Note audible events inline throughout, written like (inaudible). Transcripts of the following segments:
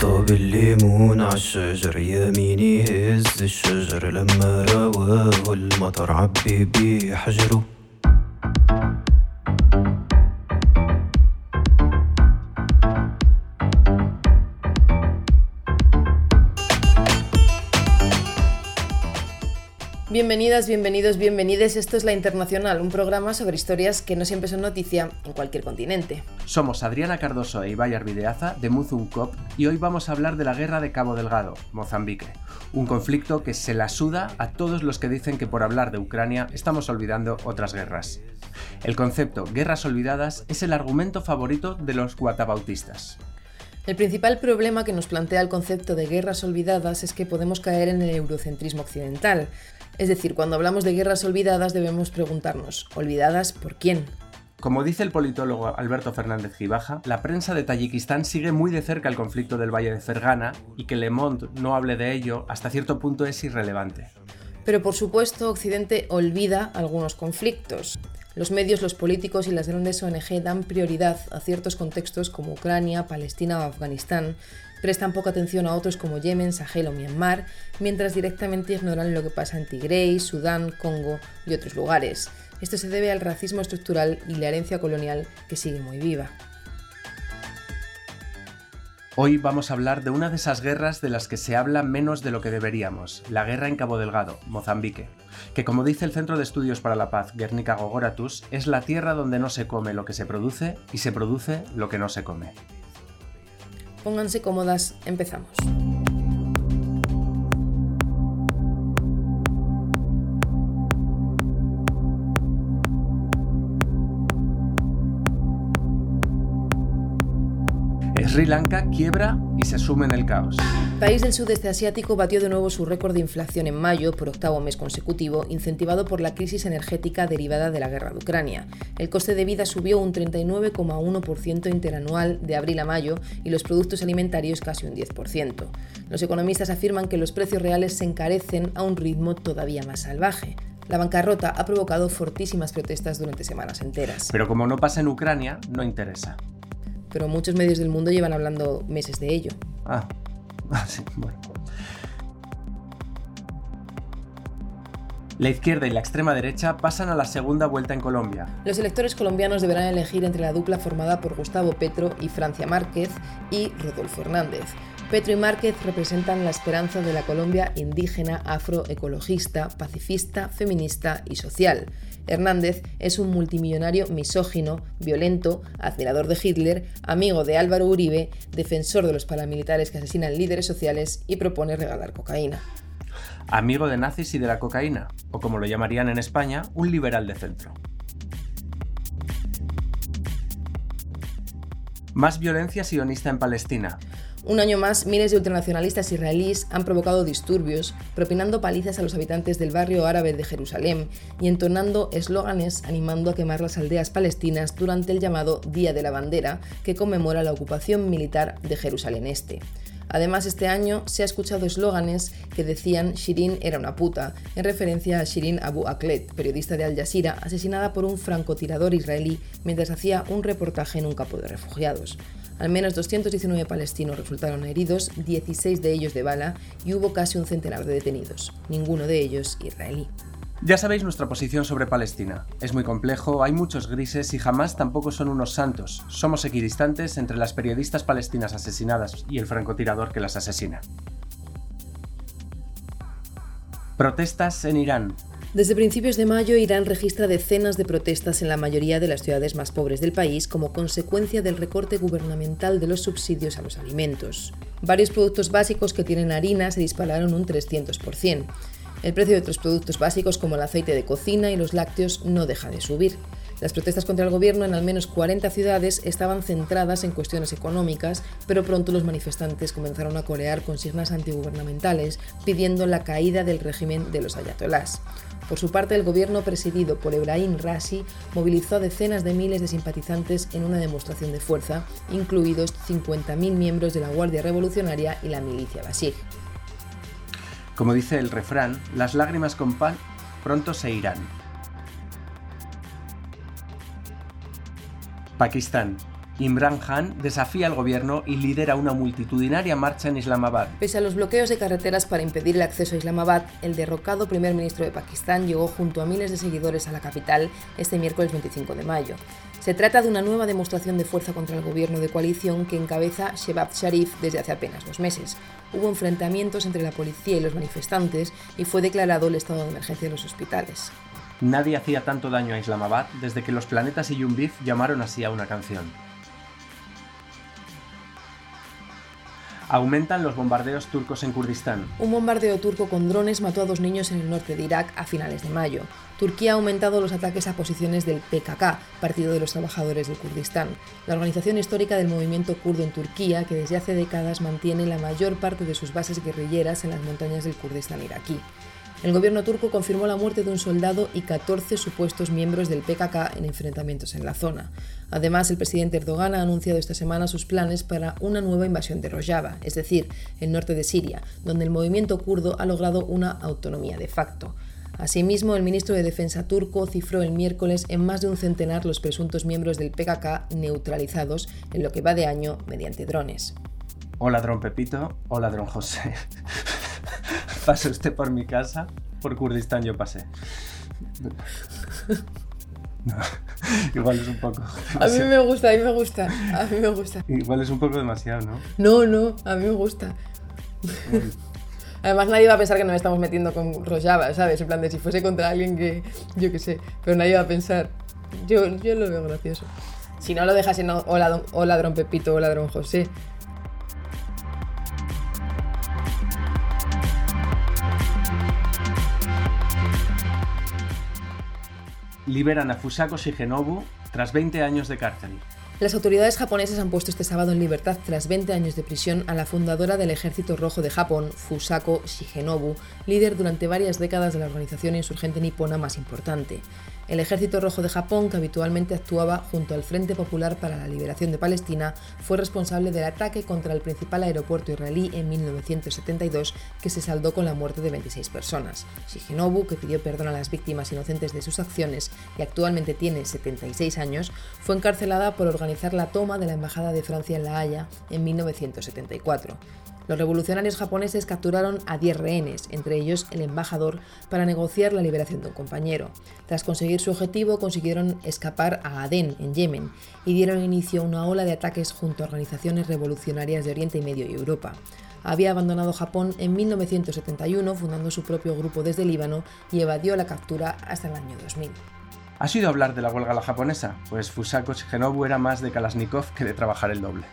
طاب الليمون عالشجر يميني هز الشجر لما رواه المطر عبي بيه حجره Bienvenidas, bienvenidos, bienvenides. Esto es La Internacional, un programa sobre historias que no siempre son noticia en cualquier continente. Somos Adriana Cardoso e Ibai Arvideaza de Muzun Cop y hoy vamos a hablar de la guerra de Cabo Delgado, Mozambique. Un conflicto que se la suda a todos los que dicen que por hablar de Ucrania estamos olvidando otras guerras. El concepto guerras olvidadas es el argumento favorito de los guatabautistas. El principal problema que nos plantea el concepto de guerras olvidadas es que podemos caer en el eurocentrismo occidental. Es decir, cuando hablamos de guerras olvidadas debemos preguntarnos, ¿olvidadas por quién? Como dice el politólogo Alberto Fernández Gibaja, la prensa de Tayikistán sigue muy de cerca el conflicto del Valle de Fergana y que Le Monde no hable de ello hasta cierto punto es irrelevante. Pero por supuesto, Occidente olvida algunos conflictos. Los medios, los políticos y las grandes ONG dan prioridad a ciertos contextos como Ucrania, Palestina o Afganistán, prestan poca atención a otros como Yemen, Sahel o Myanmar, mientras directamente ignoran lo que pasa en Tigray, Sudán, Congo y otros lugares. Esto se debe al racismo estructural y la herencia colonial que sigue muy viva. Hoy vamos a hablar de una de esas guerras de las que se habla menos de lo que deberíamos, la guerra en Cabo Delgado, Mozambique, que como dice el Centro de Estudios para la Paz Guernica Gogoratus, es la tierra donde no se come lo que se produce y se produce lo que no se come. Pónganse cómodas, empezamos. Sri Lanka quiebra y se sume en el caos. El país del sudeste asiático batió de nuevo su récord de inflación en mayo por octavo mes consecutivo, incentivado por la crisis energética derivada de la guerra de Ucrania. El coste de vida subió un 39,1% interanual de abril a mayo y los productos alimentarios casi un 10%. Los economistas afirman que los precios reales se encarecen a un ritmo todavía más salvaje. La bancarrota ha provocado fortísimas protestas durante semanas enteras. Pero como no pasa en Ucrania, no interesa pero muchos medios del mundo llevan hablando meses de ello. Ah, (laughs) ah sí, bueno. La izquierda y la extrema derecha pasan a la segunda vuelta en Colombia. Los electores colombianos deberán elegir entre la dupla formada por Gustavo Petro y Francia Márquez y Rodolfo Hernández. Petro y Márquez representan la esperanza de la Colombia indígena, afroecologista, pacifista, feminista y social. Hernández es un multimillonario misógino, violento, admirador de Hitler, amigo de Álvaro Uribe, defensor de los paramilitares que asesinan líderes sociales y propone regalar cocaína. Amigo de nazis y de la cocaína, o como lo llamarían en España, un liberal de centro. Más violencia sionista en Palestina. Un año más, miles de ultranacionalistas israelíes han provocado disturbios, propinando palizas a los habitantes del barrio árabe de Jerusalén y entonando eslóganes animando a quemar las aldeas palestinas durante el llamado Día de la Bandera, que conmemora la ocupación militar de Jerusalén Este. Además, este año se ha escuchado eslóganes que decían Shirin era una puta, en referencia a Shirin Abu Aklet, periodista de Al Jazeera, asesinada por un francotirador israelí mientras hacía un reportaje en un campo de refugiados. Al menos 219 palestinos resultaron heridos, 16 de ellos de bala, y hubo casi un centenar de detenidos, ninguno de ellos israelí. Ya sabéis nuestra posición sobre Palestina. Es muy complejo, hay muchos grises y jamás tampoco son unos santos. Somos equidistantes entre las periodistas palestinas asesinadas y el francotirador que las asesina. Protestas en Irán. Desde principios de mayo, Irán registra decenas de protestas en la mayoría de las ciudades más pobres del país como consecuencia del recorte gubernamental de los subsidios a los alimentos. Varios productos básicos que tienen harina se dispararon un 300%. El precio de otros productos básicos como el aceite de cocina y los lácteos no deja de subir. Las protestas contra el gobierno en al menos 40 ciudades estaban centradas en cuestiones económicas, pero pronto los manifestantes comenzaron a corear consignas antigubernamentales pidiendo la caída del régimen de los ayatolás. Por su parte, el gobierno presidido por Ebrahim Rashi movilizó a decenas de miles de simpatizantes en una demostración de fuerza, incluidos 50.000 miembros de la Guardia Revolucionaria y la milicia Basij. Como dice el refrán, las lágrimas con pan pronto se irán. Pakistán. Imran Khan desafía al gobierno y lidera una multitudinaria marcha en Islamabad. Pese a los bloqueos de carreteras para impedir el acceso a Islamabad, el derrocado primer ministro de Pakistán llegó junto a miles de seguidores a la capital este miércoles 25 de mayo. Se trata de una nueva demostración de fuerza contra el gobierno de coalición que encabeza Shebab Sharif desde hace apenas dos meses. Hubo enfrentamientos entre la policía y los manifestantes y fue declarado el estado de emergencia en los hospitales. Nadie hacía tanto daño a Islamabad desde que los planetas y Yumbif llamaron así a una canción. Aumentan los bombardeos turcos en Kurdistán. Un bombardeo turco con drones mató a dos niños en el norte de Irak a finales de mayo. Turquía ha aumentado los ataques a posiciones del PKK, Partido de los Trabajadores del Kurdistán, la organización histórica del movimiento kurdo en Turquía, que desde hace décadas mantiene la mayor parte de sus bases guerrilleras en las montañas del Kurdistán iraquí. El gobierno turco confirmó la muerte de un soldado y 14 supuestos miembros del PKK en enfrentamientos en la zona. Además, el presidente Erdogan ha anunciado esta semana sus planes para una nueva invasión de Rojava, es decir, el norte de Siria, donde el movimiento kurdo ha logrado una autonomía de facto. Asimismo, el ministro de Defensa turco cifró el miércoles en más de un centenar los presuntos miembros del PKK neutralizados en lo que va de año mediante drones. O ladrón Pepito o ladrón José. (laughs) ¿Pasó usted por mi casa? Por Kurdistán yo pasé. (laughs) igual es un poco. A mí me gusta, a mí me gusta, a mí me gusta. Igual es un poco demasiado, ¿no? No, no, a mí me gusta. (laughs) Además, nadie va a pensar que nos estamos metiendo con Rojava, ¿sabes? En plan de si fuese contra alguien que. Yo qué sé. Pero nadie va a pensar. Yo, yo lo veo gracioso. Si no lo dejas en ladrón, o ladrón Pepito o ladrón José. Liberan a Fusako Shigenobu tras 20 años de cárcel. Las autoridades japonesas han puesto este sábado en libertad tras 20 años de prisión a la fundadora del Ejército Rojo de Japón, Fusako Shigenobu, líder durante varias décadas de la organización insurgente nipona más importante. El Ejército Rojo de Japón, que habitualmente actuaba junto al Frente Popular para la Liberación de Palestina, fue responsable del ataque contra el principal aeropuerto israelí en 1972, que se saldó con la muerte de 26 personas. Shigenobu, que pidió perdón a las víctimas inocentes de sus acciones y actualmente tiene 76 años, fue encarcelada por organizar la toma de la Embajada de Francia en La Haya en 1974. Los revolucionarios japoneses capturaron a 10 rehenes, entre ellos el embajador, para negociar la liberación de un compañero. Tras conseguir su objetivo, consiguieron escapar a Adén, en Yemen, y dieron inicio a una ola de ataques junto a organizaciones revolucionarias de Oriente Medio y Europa había abandonado Japón en 1971 fundando su propio grupo desde Líbano y evadió la captura hasta el año 2000. ¿Has oído hablar de la huelga la japonesa? Pues Fusako Shigenobu era más de Kalashnikov que de trabajar el doble.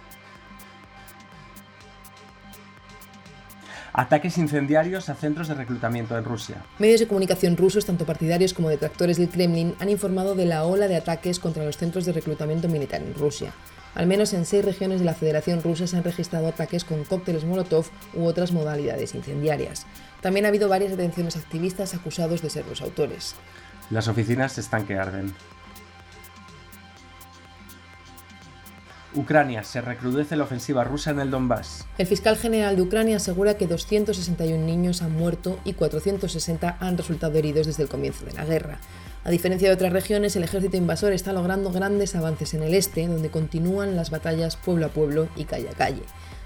Ataques incendiarios a centros de reclutamiento en Rusia. Medios de comunicación rusos, tanto partidarios como detractores del Kremlin, han informado de la ola de ataques contra los centros de reclutamiento militar en Rusia. Al menos en seis regiones de la Federación Rusa se han registrado ataques con cócteles Molotov u otras modalidades incendiarias. También ha habido varias detenciones activistas acusados de ser los autores. Las oficinas están que arden. Ucrania se recrudece la ofensiva rusa en el Donbass. El fiscal general de Ucrania asegura que 261 niños han muerto y 460 han resultado heridos desde el comienzo de la guerra. A diferencia de otras regiones, el ejército invasor está logrando grandes avances en el este, donde continúan las batallas pueblo a pueblo y calle a calle.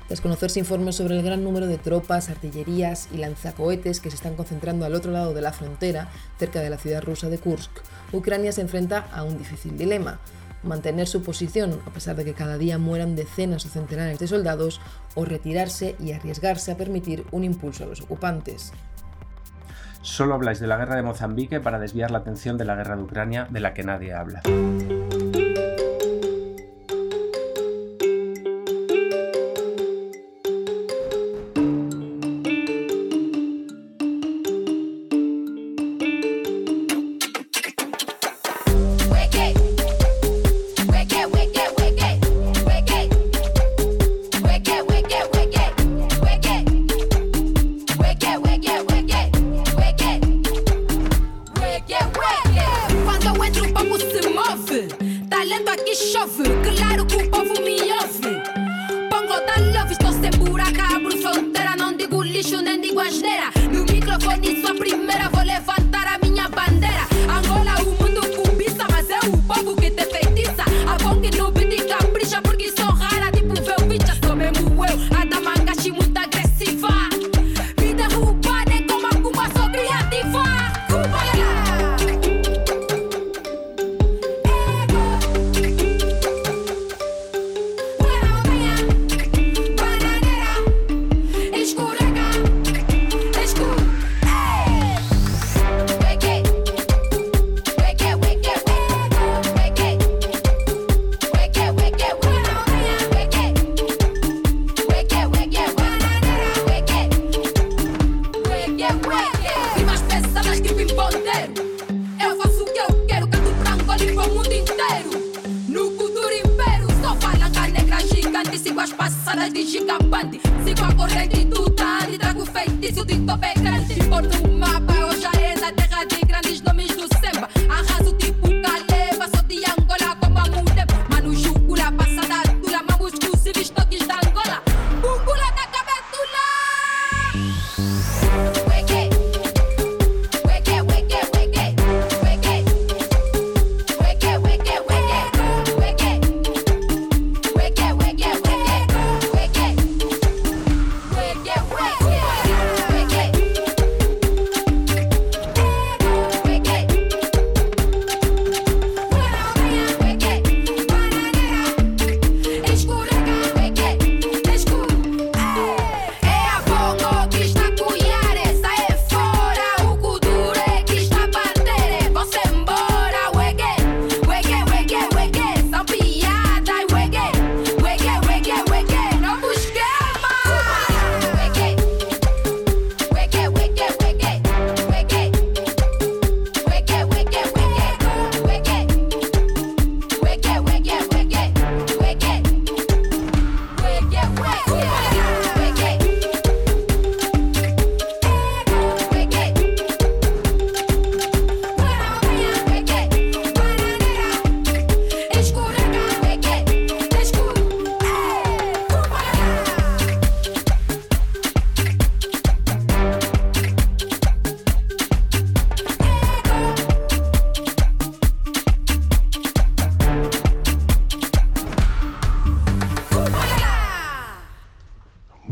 Tras conocerse informes sobre el gran número de tropas, artillerías y lanzacohetes que se están concentrando al otro lado de la frontera, cerca de la ciudad rusa de Kursk, Ucrania se enfrenta a un difícil dilema mantener su posición a pesar de que cada día mueran decenas o centenares de soldados, o retirarse y arriesgarse a permitir un impulso a los ocupantes. Solo habláis de la guerra de Mozambique para desviar la atención de la guerra de Ucrania de la que nadie habla.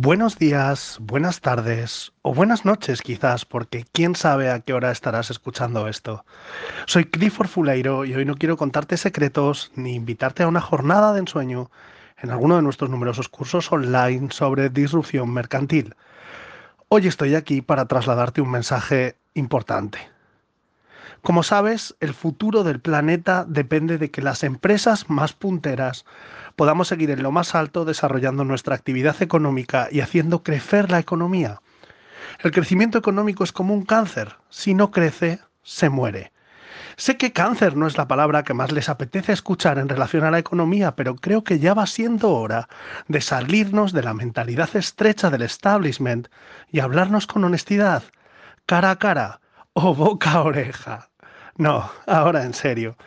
Buenos días, buenas tardes o buenas noches quizás, porque quién sabe a qué hora estarás escuchando esto. Soy Clifford Fuleiro y hoy no quiero contarte secretos ni invitarte a una jornada de ensueño en alguno de nuestros numerosos cursos online sobre disrupción mercantil. Hoy estoy aquí para trasladarte un mensaje importante. Como sabes, el futuro del planeta depende de que las empresas más punteras podamos seguir en lo más alto desarrollando nuestra actividad económica y haciendo crecer la economía. El crecimiento económico es como un cáncer. Si no crece, se muere. Sé que cáncer no es la palabra que más les apetece escuchar en relación a la economía, pero creo que ya va siendo hora de salirnos de la mentalidad estrecha del establishment y hablarnos con honestidad, cara a cara o boca a oreja. No, ahora en serio.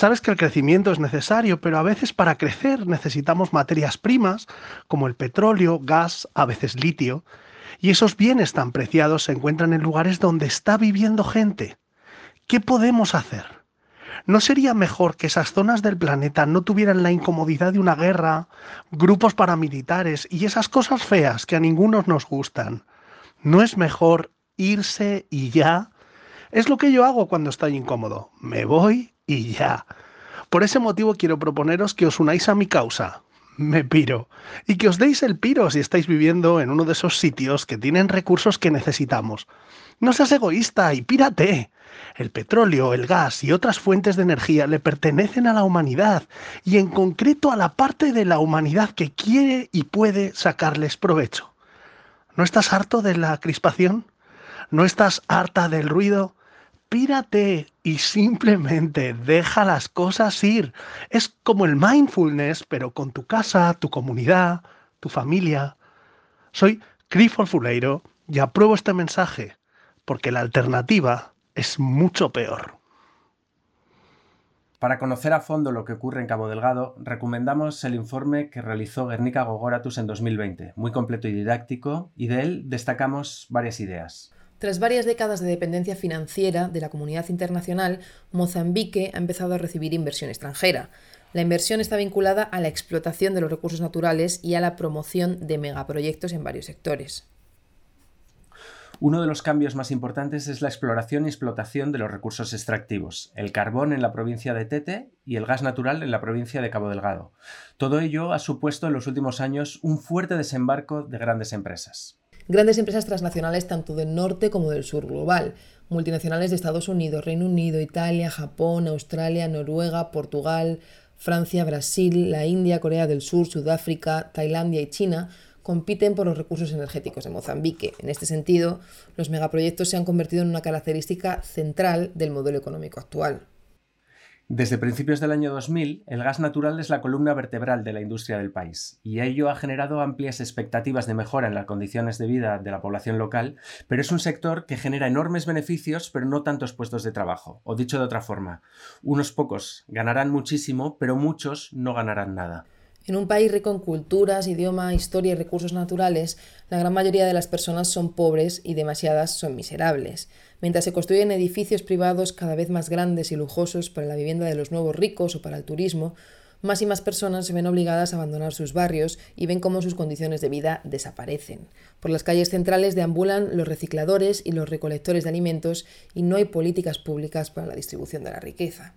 Sabes que el crecimiento es necesario, pero a veces para crecer necesitamos materias primas como el petróleo, gas, a veces litio, y esos bienes tan preciados se encuentran en lugares donde está viviendo gente. ¿Qué podemos hacer? ¿No sería mejor que esas zonas del planeta no tuvieran la incomodidad de una guerra, grupos paramilitares y esas cosas feas que a ninguno nos gustan? ¿No es mejor irse y ya? Es lo que yo hago cuando estoy incómodo. Me voy y ya. Por ese motivo quiero proponeros que os unáis a mi causa. Me piro. Y que os deis el piro si estáis viviendo en uno de esos sitios que tienen recursos que necesitamos. No seas egoísta y pírate. El petróleo, el gas y otras fuentes de energía le pertenecen a la humanidad y en concreto a la parte de la humanidad que quiere y puede sacarles provecho. ¿No estás harto de la crispación? ¿No estás harta del ruido? Pírate y simplemente deja las cosas ir. Es como el mindfulness, pero con tu casa, tu comunidad, tu familia. Soy Clifford Fuleiro y apruebo este mensaje, porque la alternativa es mucho peor. Para conocer a fondo lo que ocurre en Cabo Delgado, recomendamos el informe que realizó Guernica Gogoratus en 2020, muy completo y didáctico, y de él destacamos varias ideas. Tras varias décadas de dependencia financiera de la comunidad internacional, Mozambique ha empezado a recibir inversión extranjera. La inversión está vinculada a la explotación de los recursos naturales y a la promoción de megaproyectos en varios sectores. Uno de los cambios más importantes es la exploración y explotación de los recursos extractivos, el carbón en la provincia de Tete y el gas natural en la provincia de Cabo Delgado. Todo ello ha supuesto en los últimos años un fuerte desembarco de grandes empresas. Grandes empresas transnacionales tanto del norte como del sur global, multinacionales de Estados Unidos, Reino Unido, Italia, Japón, Australia, Noruega, Portugal, Francia, Brasil, la India, Corea del Sur, Sudáfrica, Tailandia y China compiten por los recursos energéticos de Mozambique. En este sentido, los megaproyectos se han convertido en una característica central del modelo económico actual. Desde principios del año 2000, el gas natural es la columna vertebral de la industria del país, y ello ha generado amplias expectativas de mejora en las condiciones de vida de la población local, pero es un sector que genera enormes beneficios, pero no tantos puestos de trabajo. O dicho de otra forma, unos pocos ganarán muchísimo, pero muchos no ganarán nada. En un país rico en culturas, idioma, historia y recursos naturales, la gran mayoría de las personas son pobres y demasiadas son miserables. Mientras se construyen edificios privados cada vez más grandes y lujosos para la vivienda de los nuevos ricos o para el turismo, más y más personas se ven obligadas a abandonar sus barrios y ven cómo sus condiciones de vida desaparecen. Por las calles centrales deambulan los recicladores y los recolectores de alimentos y no hay políticas públicas para la distribución de la riqueza.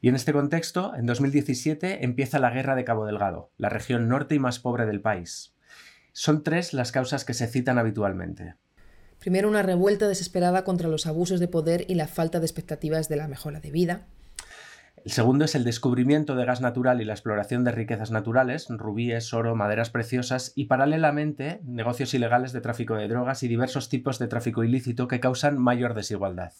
Y en este contexto, en 2017 empieza la Guerra de Cabo Delgado, la región norte y más pobre del país. Son tres las causas que se citan habitualmente. Primero, una revuelta desesperada contra los abusos de poder y la falta de expectativas de la mejora de vida. El segundo es el descubrimiento de gas natural y la exploración de riquezas naturales, rubíes, oro, maderas preciosas y paralelamente negocios ilegales de tráfico de drogas y diversos tipos de tráfico ilícito que causan mayor desigualdad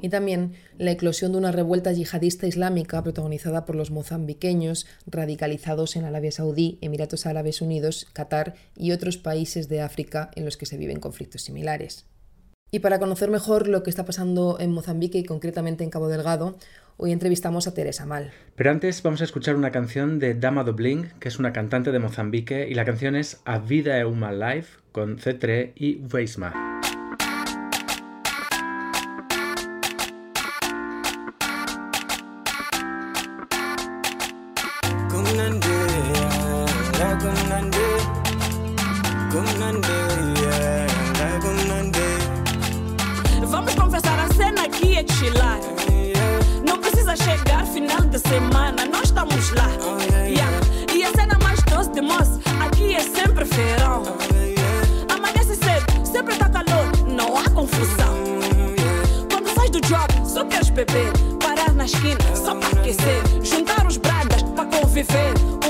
y también la eclosión de una revuelta yihadista islámica protagonizada por los mozambiqueños radicalizados en Arabia Saudí, Emiratos Árabes Unidos, Qatar y otros países de África en los que se viven conflictos similares. Y para conocer mejor lo que está pasando en Mozambique y concretamente en Cabo Delgado, hoy entrevistamos a Teresa Mal. Pero antes vamos a escuchar una canción de Dama do Bling, que es una cantante de Mozambique, y la canción es A Vida é uma Life con C3 y Weisma.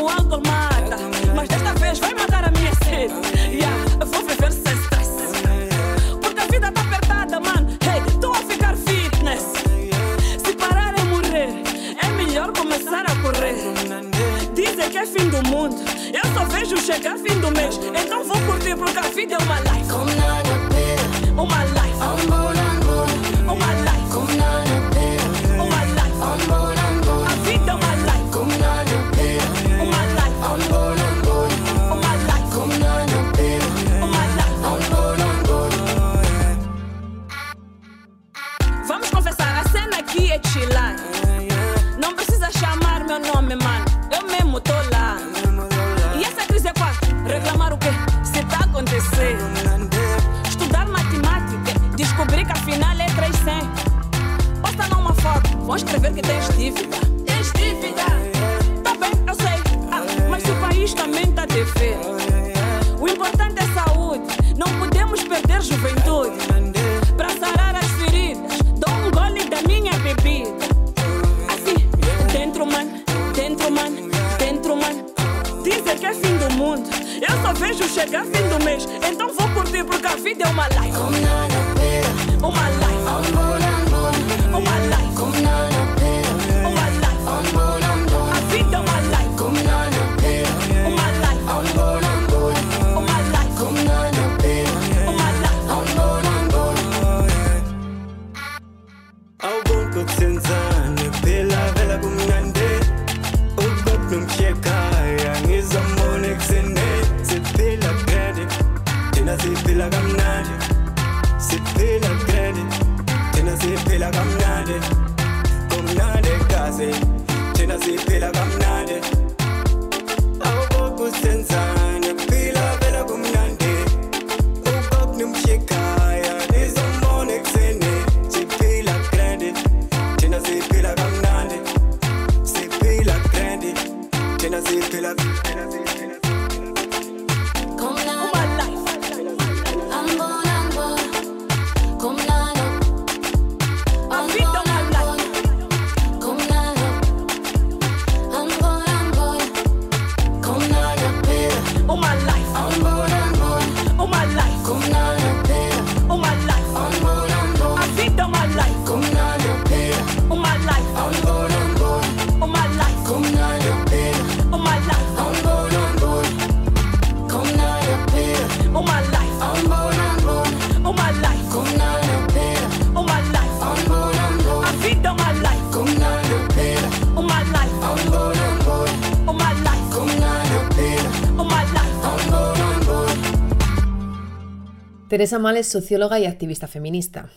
Álcool mata, mas desta vez vai matar a minha sede. Yeah. eu Vou viver sem stress. Porque a vida tá apertada, mano. Hey, tô a ficar fitness. Se parar é morrer, é melhor começar a correr. Dizem que é fim do mundo. Eu só vejo chegar fim do mês. Então vou curtir porque a vida é uma life. Uma life. Teresa Mal es socióloga y activista feminista.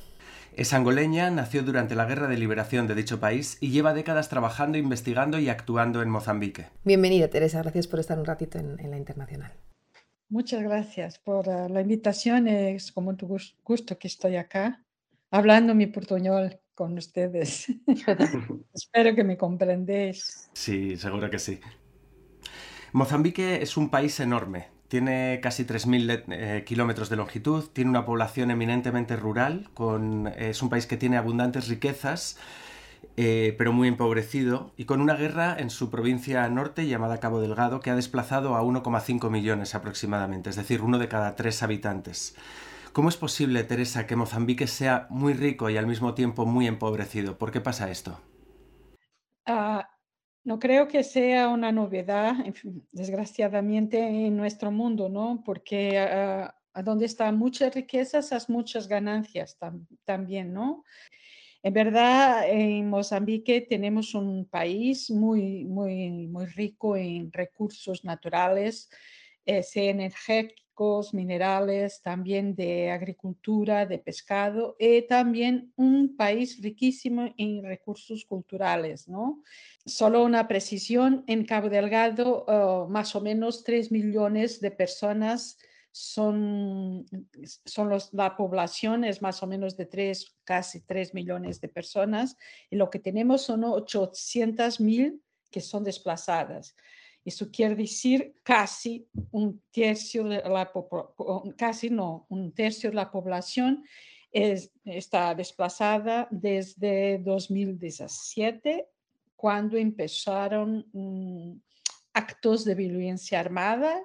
Es angoleña, nació durante la Guerra de Liberación de dicho país y lleva décadas trabajando, investigando y actuando en Mozambique. Bienvenida, Teresa. Gracias por estar un ratito en, en la internacional. Muchas gracias por eh, la invitación. Es como tu gus- gusto que estoy acá hablando mi portuñol con ustedes. (laughs) (laughs) Espero que me comprendéis. Sí, seguro que sí. Mozambique es un país enorme. Tiene casi 3.000 le- eh, kilómetros de longitud, tiene una población eminentemente rural, con, es un país que tiene abundantes riquezas, eh, pero muy empobrecido, y con una guerra en su provincia norte llamada Cabo Delgado que ha desplazado a 1,5 millones aproximadamente, es decir, uno de cada tres habitantes. ¿Cómo es posible, Teresa, que Mozambique sea muy rico y al mismo tiempo muy empobrecido? ¿Por qué pasa esto? Ah, no creo que sea una novedad, desgraciadamente, en nuestro mundo, ¿no? Porque ah, a donde están muchas riquezas, hay muchas ganancias tam- también, ¿no? En verdad, en Mozambique tenemos un país muy, muy, muy rico en recursos naturales, energéticos, minerales, también de agricultura, de pescado, y también un país riquísimo en recursos culturales, ¿no? Solo una precisión, en Cabo Delgado, uh, más o menos 3 millones de personas son, son los, la población es más o menos de 3, casi 3 millones de personas, y lo que tenemos son 800 mil que son desplazadas. Eso quiere decir casi un tercio de la casi no, un tercio de la población es- está desplazada desde 2017, cuando empezaron mm, actos de violencia armada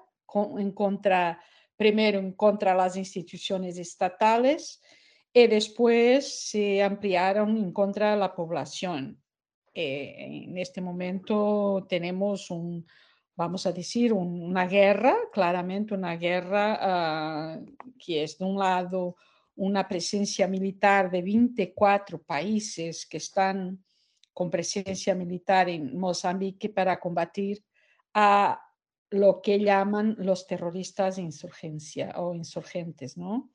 en contra, primero en contra las instituciones estatales y después se ampliaron en contra de la población. Eh, en este momento tenemos un, vamos a decir, un- una guerra, claramente una guerra ah, que es de un lado una presencia militar de 24 países que están con presencia militar en Mozambique para combatir a lo que llaman los terroristas insurgencia o insurgentes, ¿no?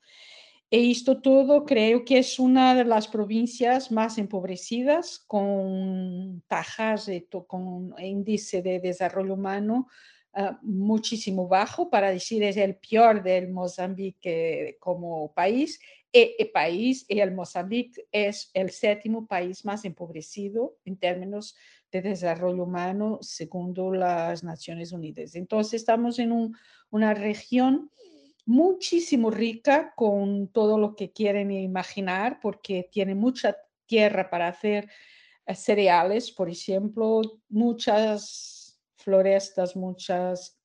E esto todo creo que es una de las provincias más empobrecidas con tajas, de con índice de desarrollo humano ah, muchísimo bajo, para decir es el peor del Mozambique como país. E, el país, y el Mozambique es el séptimo país más empobrecido en términos de desarrollo humano, segundo las Naciones Unidas. Entonces estamos en un- una región muchísimo rica con todo lo que quieren imaginar, porque tiene mucha tierra para hacer eh, cereales, por ejemplo, muchas florestas, muchas,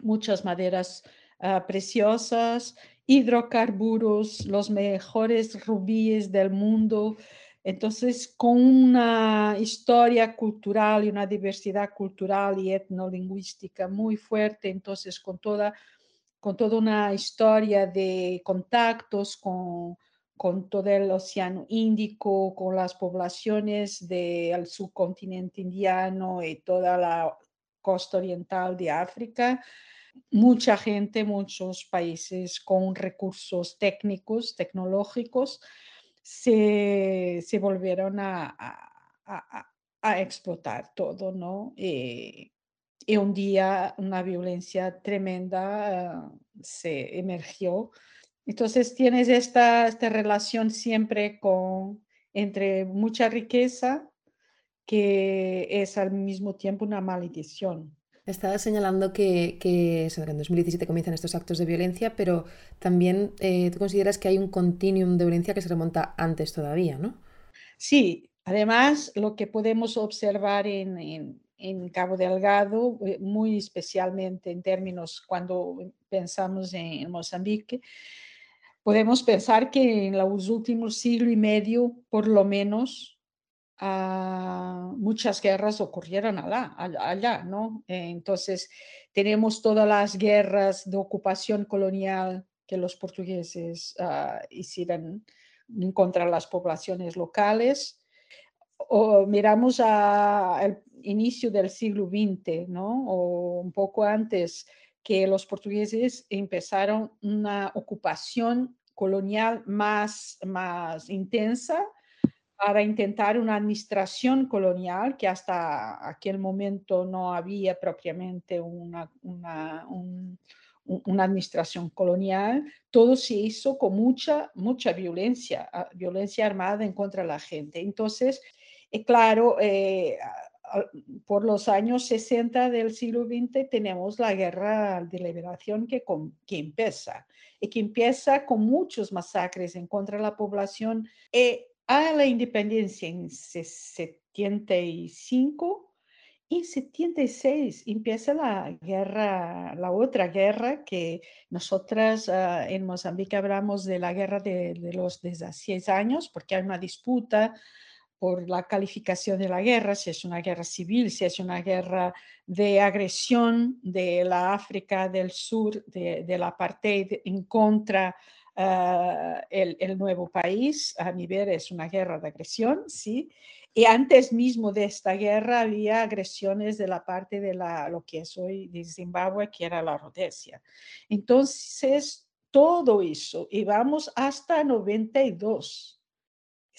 muchas maderas ah, preciosas, hidrocarburos, los mejores rubíes del mundo. Entonces, con una historia cultural y una diversidad cultural y etnolingüística muy fuerte, entonces con toda con toda una historia de contactos con, con todo el Océano Índico, con las poblaciones del subcontinente indiano y toda la costa oriental de África. mucha gente, muchos países con recursos técnicos, tecnológicos, se, se volvieron a, a- a- a- explotar todo, ¿no? Eh, y un día una violencia tremenda ah, se emergió. Entonces tienes esta, esta relación siempre con, entre mucha riqueza que es al mismo tiempo una maldición. Estaba señalando que, que, en 2017 comienzan estos actos de violencia, pero también eh, tú consideras que hay un continuum de violencia que se remonta antes todavía, ¿no? Sí, además lo que podemos observar en, en- en Cabo Delgado, eh, muy especialmente en términos cuando pensamos en Mozambique, podemos pensar que en los últimos siglo y medio, por lo menos, ah, muchas guerras ocurrieron allá, allá, ¿no? Entonces, tenemos todas las guerras de ocupación colonial que los portugueses ah, hicieron contra las poblaciones locales. O miramos al inicio del siglo XX, ¿no? O un poco antes, que los portugueses empezaron una ocupación colonial más, más intensa para intentar una administración colonial que hasta aquel momento no había propiamente una, una, un- un- una administración colonial. Todo se hizo con mucha, mucha violencia, ah, violencia armada en contra la gente. Entonces, eh, claro, eh, por los años 60 del siglo XX tenemos la guerra de liberación que, com- que empieza y que empieza con muchos masacres en contra de la población. Eh, a la independencia en se- 75 y en 76 empieza la guerra, la otra guerra que nosotras ah, en Mozambique hablamos de la guerra de, de los 16 años, porque hay una disputa por la calificación de la guerra, si es una guerra civil, si es una guerra de agresión de la África del Sur, de, del apartheid en contra ah, el, el nuevo país. A mi ver, es una guerra de agresión, sí. Y antes mismo de esta guerra había agresiones de la parte de la, lo que es hoy de Zimbabue, que era la Rhodesia. Entonces, todo eso, y vamos hasta 92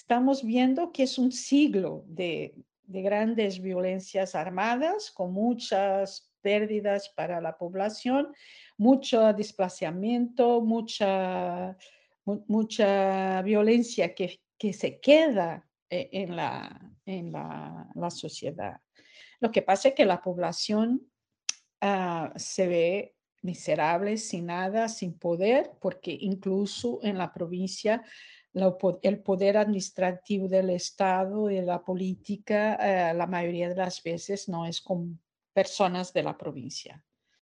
estamos viendo que es un siglo de, de grandes violencias armadas con muchas pérdidas para la población, mucho desplazamiento, mucha, mu- mucha violencia que, que se queda eh, en, la, en la, la sociedad. Lo que pasa es que la población ah, se ve miserable, sin nada, sin poder, porque incluso en la provincia el poder administrativo del Estado y la política, eh, la mayoría de las veces no es con personas de la provincia.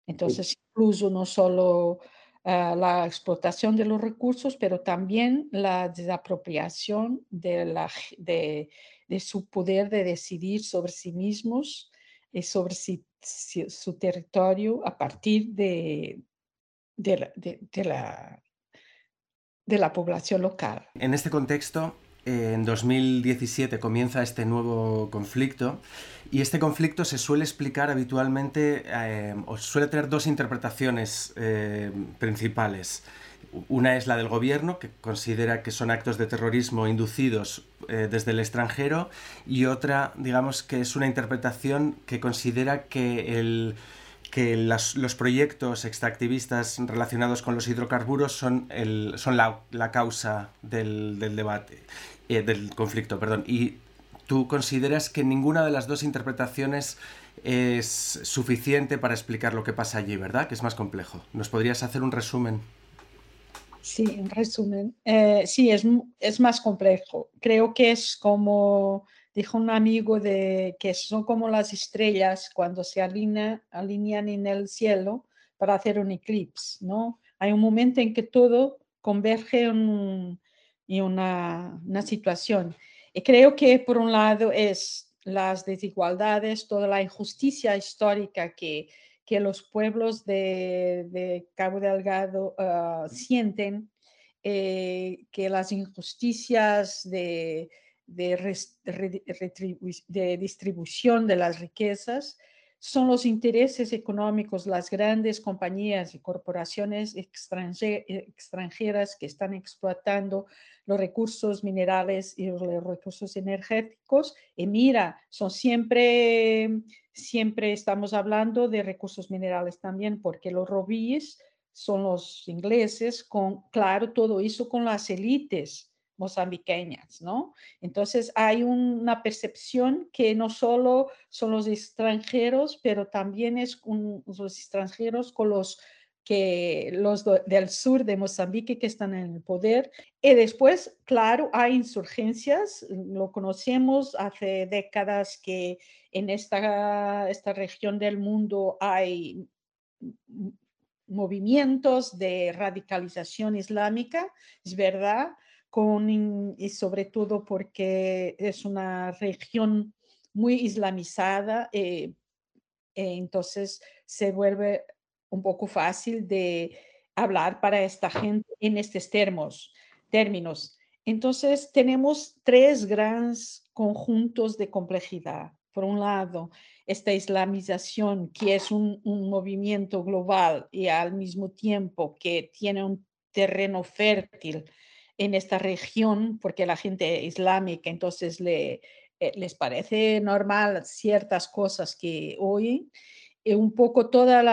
Entonces, incluso no solo ah, la explotación de los recursos, pero también la desapropiación de, la, de, de su poder de decidir sobre sí mismos y sobre si- si- su territorio a partir de, de la, de- de la- de la población local. En este contexto, en 2017 comienza este nuevo conflicto y este conflicto se suele explicar habitualmente eh, o suele tener dos interpretaciones eh, principales. Una es la del gobierno, que considera que son actos de terrorismo inducidos eh, desde el extranjero, y otra, digamos, que es una interpretación que considera que el, que las- los proyectos extractivistas relacionados con los hidrocarburos son, el- son la, la causa del, del debate, eh, del conflicto, perdón. Y tú consideras que ninguna de las dos interpretaciones es suficiente para explicar lo que pasa allí, ¿verdad? Que es más complejo. ¿Nos podrías hacer un resumen? Sí, en resumen, eh, sí, es, es más complejo. Creo que es como dijo un amigo de que son como las estrellas cuando se alinea- alinean en el cielo para hacer un eclipse, ¿no? Hay un momento en que todo converge en, un- en una, situación. Y creo que por un lado es las desigualdades, toda la injusticia histórica que, los pueblos de, Cabo Delgado ah, sienten, eh, que las injusticias de, de, de distribución de las riquezas son los intereses económicos, las grandes compañías y corporaciones extranje- extranjeras que están explotando los recursos minerales y los recursos energéticos. Y mira, son siempre, siempre estamos hablando de recursos minerales también, porque los robíes son los ingleses, con, claro, todo eso con las élites mozambiqueñas, ¿no? Entonces hay un- una percepción que no solo son los extranjeros, pero también es los extranjeros con los que los do- del sur de Mozambique que están en el poder. Y después, claro, hay insurgencias, lo conocemos hace décadas que en esta, esta región del mundo hay movimientos de radicalización islámica, es verdad, con, y sobre todo porque es una región muy islamizada, eh, eh, entonces se vuelve un poco fácil de hablar para esta gente en estos termos, términos. Entonces tenemos tres grandes conjuntos de complejidad. Por un lado, esta islamización, que es un movimiento global y al mismo tiempo que tiene un terreno fértil en esta región, porque la gente islámica entonces le, eh, les parece normal ciertas cosas que oyen, y un poco todos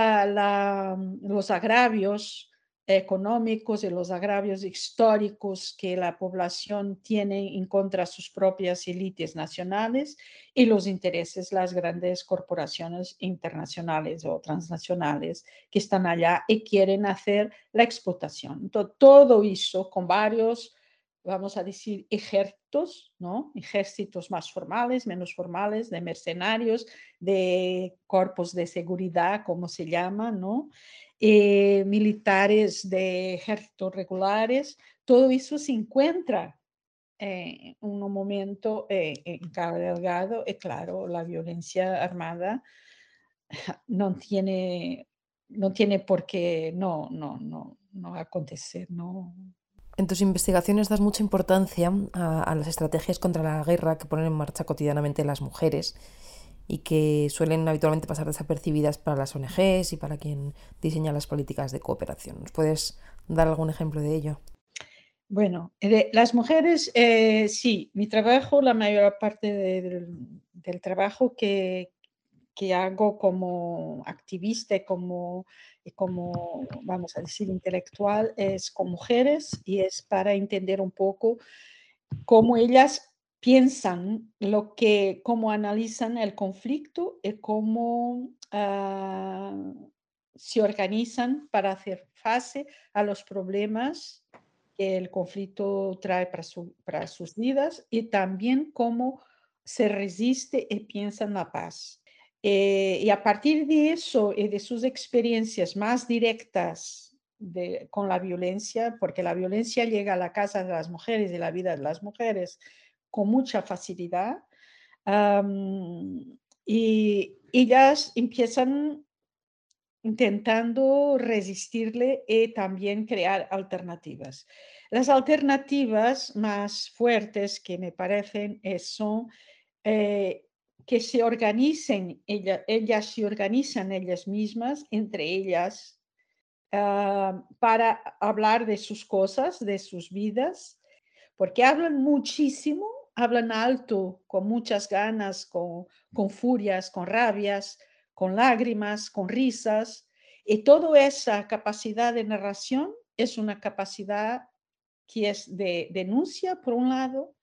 los agravios económicos y los agravios históricos que la población tiene en contra de sus propias élites nacionales y los intereses, las grandes corporaciones internacionales o transnacionales que están allá y quieren hacer la explotación. Entonces, todo eso con varios vamos a decir, ejércitos, ¿no? Ejércitos más formales, menos formales, de mercenarios, de cuerpos de seguridad, como se llama, ¿no? Eh, militares de ejércitos regulares, todo eso se encuentra eh, en un momento eh, en Cabo Delgado, y claro, la violencia armada no tiene, no tiene por qué no, no, no, no acontecer, no, En tus investigaciones das mucha importancia a, las estrategias contra la guerra que ponen en marcha cotidianamente las mujeres y que suelen habitualmente pasar desapercibidas para las ONGs y para quien diseña las políticas de cooperación. ¿Nos puedes dar algún ejemplo de ello? Bueno, de las mujeres, eh, sí, mi trabajo, la mayor parte de, del, del, trabajo que, que hago como activista como como, vamos a decir, intelectual, es con mujeres y es para entender un poco cómo ellas piensan, lo que, cómo analizan el conflicto y cómo uh, se organizan para hacer face a los problemas que el conflicto trae para, su, para sus vidas y también cómo se resiste y piensan la paz. Eh, y a partir de eso y de sus experiencias más directas de, con la violencia, porque la violencia llega a la casa de las mujeres y la vida de las mujeres con mucha facilidad, um, y ellas empiezan intentando resistirle y también crear alternativas. Las alternativas más fuertes que me parecen son eh, que se organicen, ella, ellas se organizan ellas mismas, entre ellas, uh, para hablar de sus cosas, de sus vidas, porque hablan muchísimo, hablan alto, con muchas ganas, con, con furias, con rabias, con lágrimas, con risas, y toda esa capacidad de narración es una capacidad que es de denuncia, por un lado,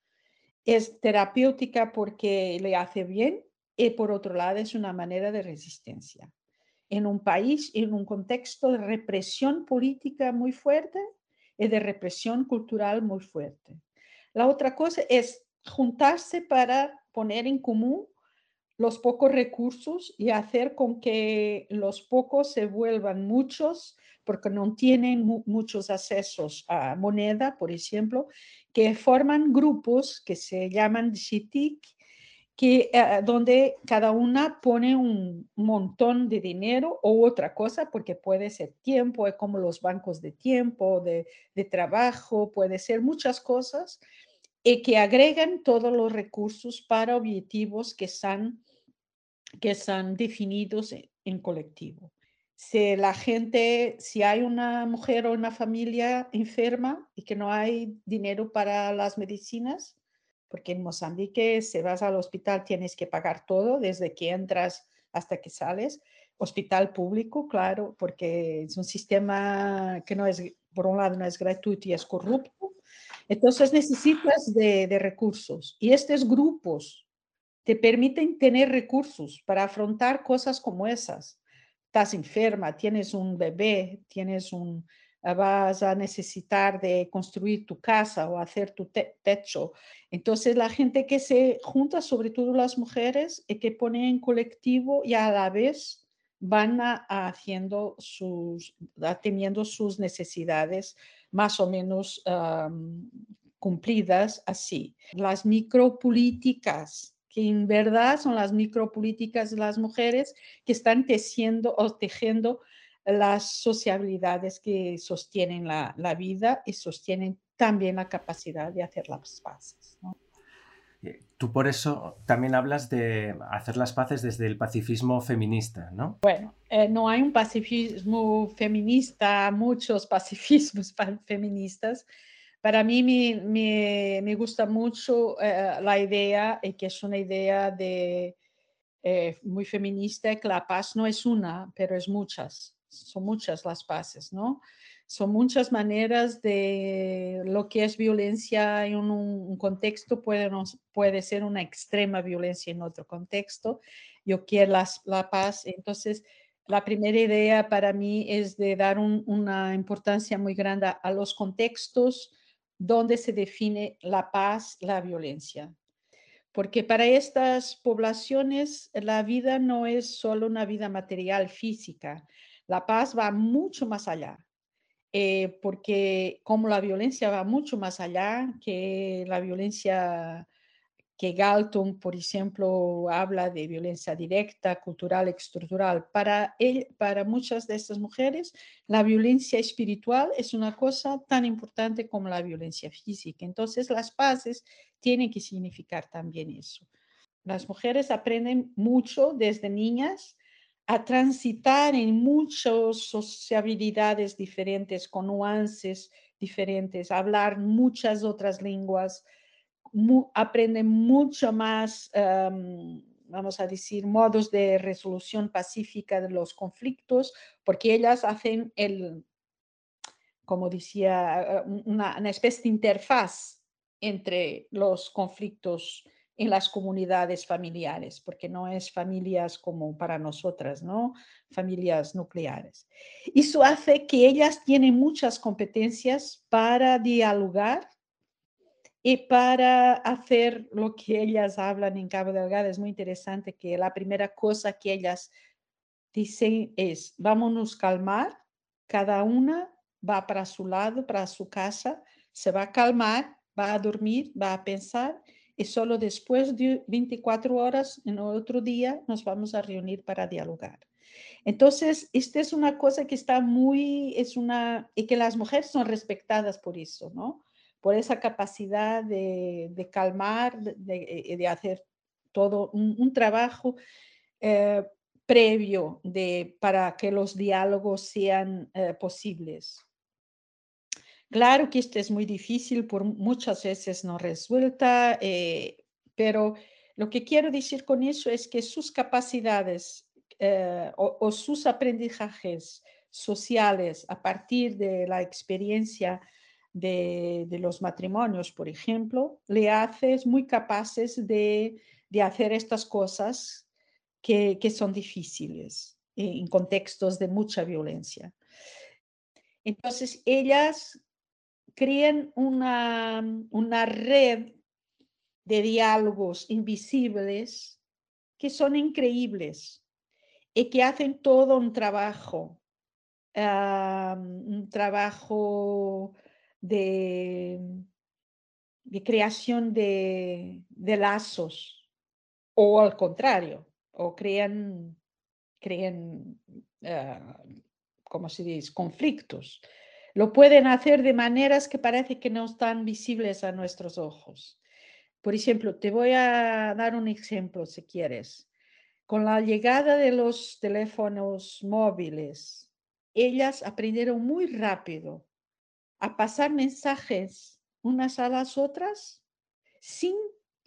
es terapéutica porque le hace bien y por otro lado es una manera de resistencia. En un país, en un contexto de represión política muy fuerte y de represión cultural muy fuerte. La otra cosa es juntarse para poner en común los pocos recursos y hacer con que los pocos se vuelvan muchos, porque no tienen mu muchos accesos a moneda, por ejemplo, que forman grupos que se llaman Shitik, que, eh, donde cada una pone un montón de dinero o otra cosa, porque puede ser tiempo, es como los bancos de tiempo, de, de trabajo, puede ser muchas cosas, y que agregan todos los recursos para objetivos que están que están definidos e- en colectivo. Si la gente, si hay una mujer o una familia enferma y que no hay dinero para las medicinas, porque en Mozambique si vas al hospital tienes que pagar todo, desde que entras hasta que sales. Hospital público, claro, porque es un sistema que no es, por un lado, no es gratuito y es corrupto. Entonces necesitas de, de recursos. Y estos grupos te permiten tener recursos para afrontar cosas como esas. Estás enferma, tienes un bebé, tienes un, ah, vas a necesitar de construir tu casa o hacer tu te- techo. Entonces la gente que se junta, sobre todo las mujeres, y que pone en colectivo y a la vez van a- haciendo sus, sus necesidades más o menos cumplidas así. Las micropolíticas, que en verdad son las micropolíticas de las mujeres que están tejiendo o tejiendo las sociabilidades que sostienen la, la vida y sostienen también la capacidad de hacer las paces. ¿no? Eh, Tú por eso también hablas de hacer las paces desde el pacifismo feminista, ¿no? Bueno, eh, no hay un pacifismo feminista, muchos pacifismos pa- (laughs) feministas. Para mí me, me- me gusta mucho eh, la idea, y que es una idea de, eh, muy feminista, que la paz no es una, pero es muchas. Son muchas las paces, ¿no? Son muchas maneras de lo que es violencia en un, contexto, puede, puede ser una extrema violencia en otro contexto. Yo quiero las- la paz. Entonces, la primera idea para mí es de dar un- una importancia muy grande a, a los contextos donde se define la paz, la violencia. Porque para estas poblaciones la vida no es solo una vida material, física. La paz va mucho más allá. eh, porque como la violencia va mucho más allá que la violencia que Galton, por ejemplo, habla de violencia directa, cultural, estructural. Para, él, para muchas de estas mujeres, la violencia espiritual es una cosa tan importante como la violencia física. Entonces, las paces tienen que significar también eso. Las mujeres aprenden mucho desde niñas a transitar en muchas sociabilidades diferentes, con nuances diferentes, hablar muchas otras lenguas, mu- aprenden mucho más, em, vamos a decir, modos de resolución pacífica de los conflictos, porque ellas hacen el, como decía, un- una, especie de interfaz entre los conflictos en las comunidades familiares, porque no es familias como para nosotras, ¿no? Familias nucleares. Eso hace que ellas tienen muchas competencias para dialogar y para hacer lo que ellas hablan en Cabo Delgado. Es muy interesante que la primera cosa que ellas dicen es, vámonos calmar, cada una va para su lado, para su casa, se va a calmar, va a dormir, va a pensar y solo después de 24 horas, en otro día, nos vamos a reunir para dialogar. Entonces, esta es una cosa que está muy, es una, y que las mujeres son respetadas por eso, ¿no? Por esa capacidad de, calmar, de, de- de hacer todo un, trabajo eh, previo para que los diálogos sean eh, posibles. Claro que esto es muy difícil, por muchas veces no resuelta, eh, pero lo que quiero decir con eso es que sus capacidades eh, o sus aprendizajes sociales a partir de la experiencia de, los matrimonios, por ejemplo, le haces muy capaces de, de hacer estas cosas que, que son difíciles eh, en contextos de mucha violencia. Entonces, ellas crean una, una red de diálogos invisibles que son increíbles y que hacen todo un trabajo, ah, un trabajo de, de creación de, lazos, o al contrario, o crean, crean ¿cómo se dice?, conflictos. Lo pueden hacer de maneras que parece que no están visibles a nuestros ojos. Por ejemplo, te voy a dar un ejemplo si quieres. Con la llegada de los teléfonos móviles, ellas aprendieron muy rápido a pasar mensajes unas a las otras sin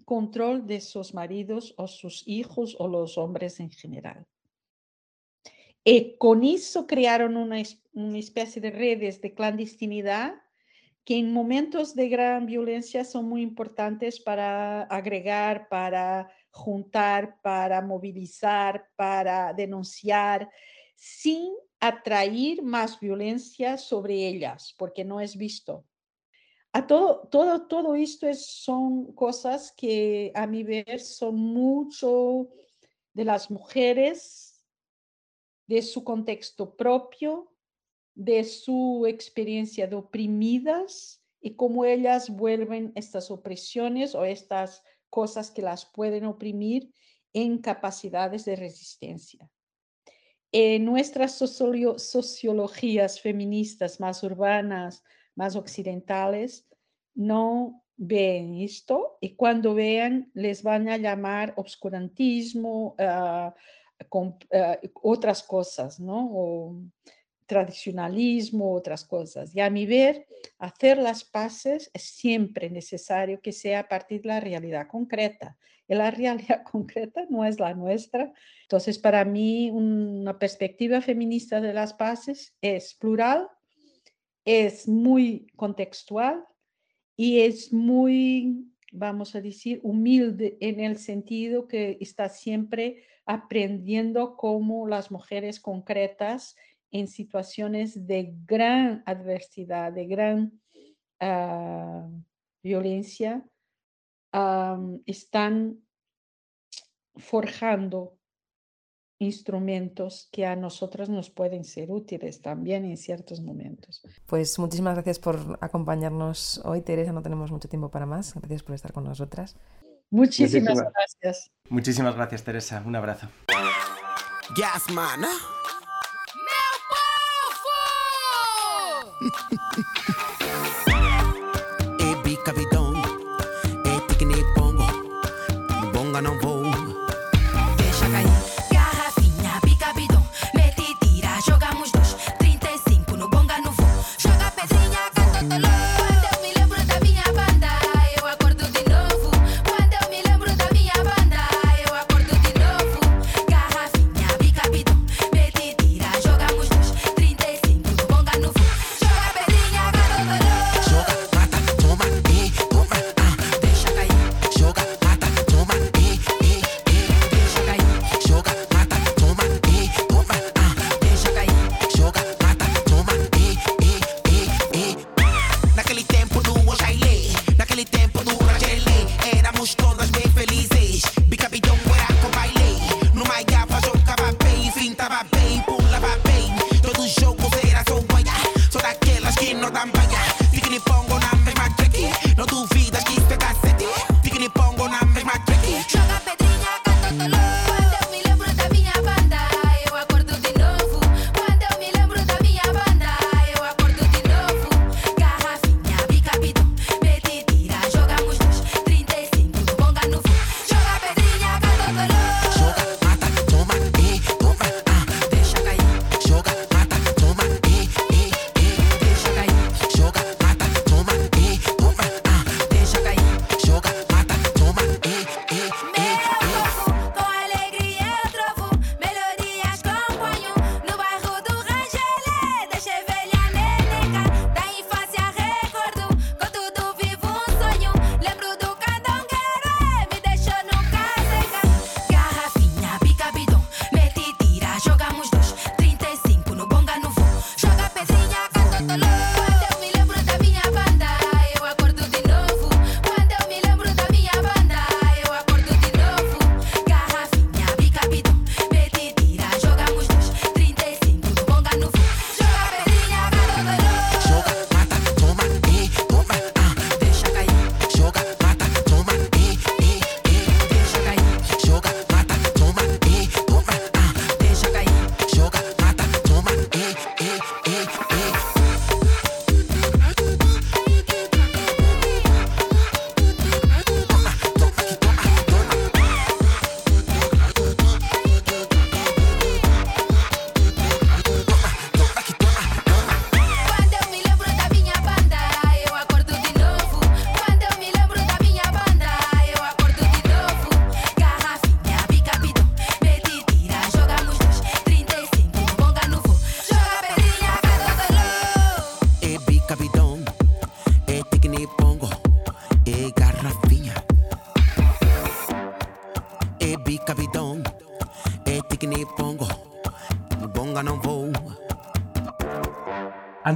control de sus maridos o sus hijos o los hombres en general. Y con eso crearon una, una especie de redes de clandestinidad que en momentos de gran violencia son muy importantes para agregar, para juntar, para movilizar, para denunciar, sin atraer más violencia sobre ellas, porque no es visto. A todo, todo, todo esto es- son cosas que a mi ver son mucho de las mujeres, de su contexto propio, de su experiencia de oprimidas y cómo ellas vuelven estas opresiones o estas cosas que las pueden oprimir en capacidades de resistencia. En nuestras sociologías feministas más urbanas, más occidentales, no ven esto y cuando vean les van a llamar obscurantismo, ah, con, ah, otras cosas, ¿no? O tradicionalismo, otras cosas. Y a mi ver, hacer las paces es siempre necesario que sea a partir de la realidad concreta. Y la (laughs) realidad concreta no es la nuestra. Entonces, para mí, una perspectiva feminista de las paces es plural, es muy contextual y es muy, vamos a decir, humilde en el sentido que está siempre aprendiendo cómo las mujeres concretas en situaciones de gran adversidad, de gran ah, violencia, están forjando instrumentos que a nosotras nos pueden ser útiles también en ciertos momentos. Pues muchísimas gracias por acompañarnos hoy, Teresa. No tenemos mucho tiempo para más. Gracias por estar con nosotras. Muchísimas Muchísimas- gracias. Muchísimas gracias, Teresa. Un abrazo. Gas man. ハハハハ。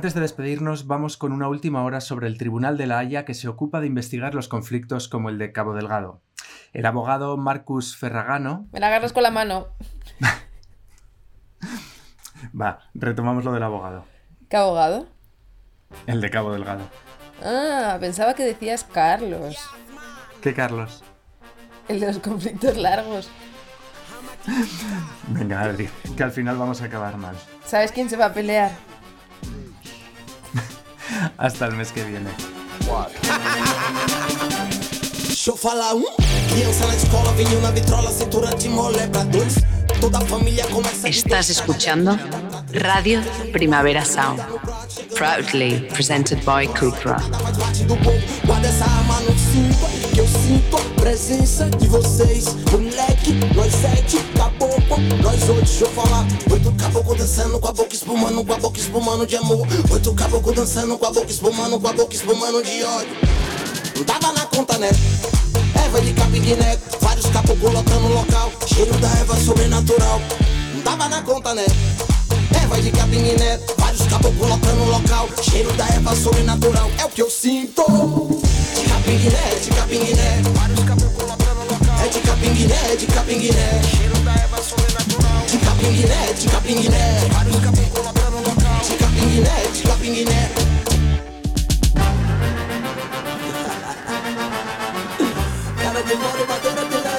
Antes de despedirnos, vamos con una última hora sobre el Tribunal de la Haya que se ocupa de investigar los conflictos como el de Cabo Delgado. El abogado Marcus Ferragano. Me la agarras con la mano. (laughs) Va, retomamos lo del abogado. ¿Qué abogado? El de Cabo Delgado. Ah, pensaba que decías Carlos. ¿Qué, Carlos? El de los conflictos largos. (laughs) Venga, Adri, que al final vamos a acabar mal. ¿Sabes quién se va a pelear? Hasta el mes que viene. Deixa eu falar um. Criança na escola, vinho na vitrola, cintura de mole pra dois. Toda a família começa a Estás escuchando Radio Primavera Sound. Proudly presented by Cupra. faz parte do povo. Guarda essa arma no cinto, que eu sinto a presença de vocês. Moleque, nós caboclo, nós oito. Deixa eu falar. Oito caboclo dançando com a boca espumando, com a boca espumando de amor. Oito caboclo dançando com a boca espumando, com a boca espumando de ódio. Não tava na conta, né? Eva de capiguiné, vários caboclos lotando o local. Cheiro da erva sobrenatural. Não tava na conta, né? Eva de capiguiné, vários caboclos lotando o local. Cheiro da erva sobrenatural. É o que eu sinto. De capiguiné, de capiguiné. Vários de capiguiné, de capiguiné. Cheiro da erva sobrenatural. De capiguiné, de capiguiné. Vários caboclos lotando o local. De capiguiné, de capiguiné. (laughs) Cara de moro, madeira de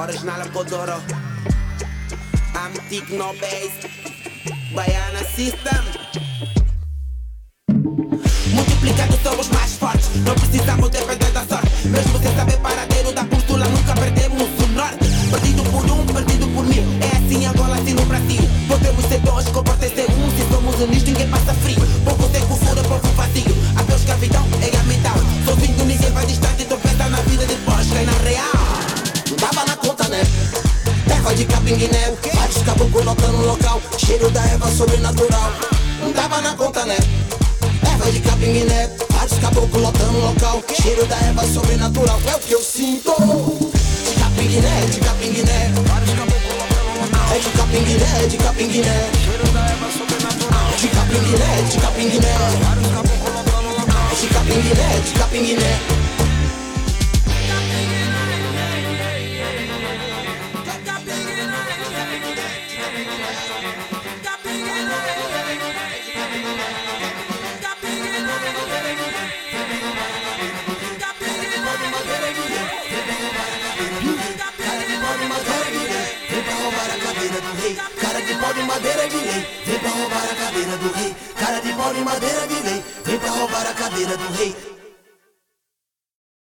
Original oryżnala I'm techno bass Bajana system.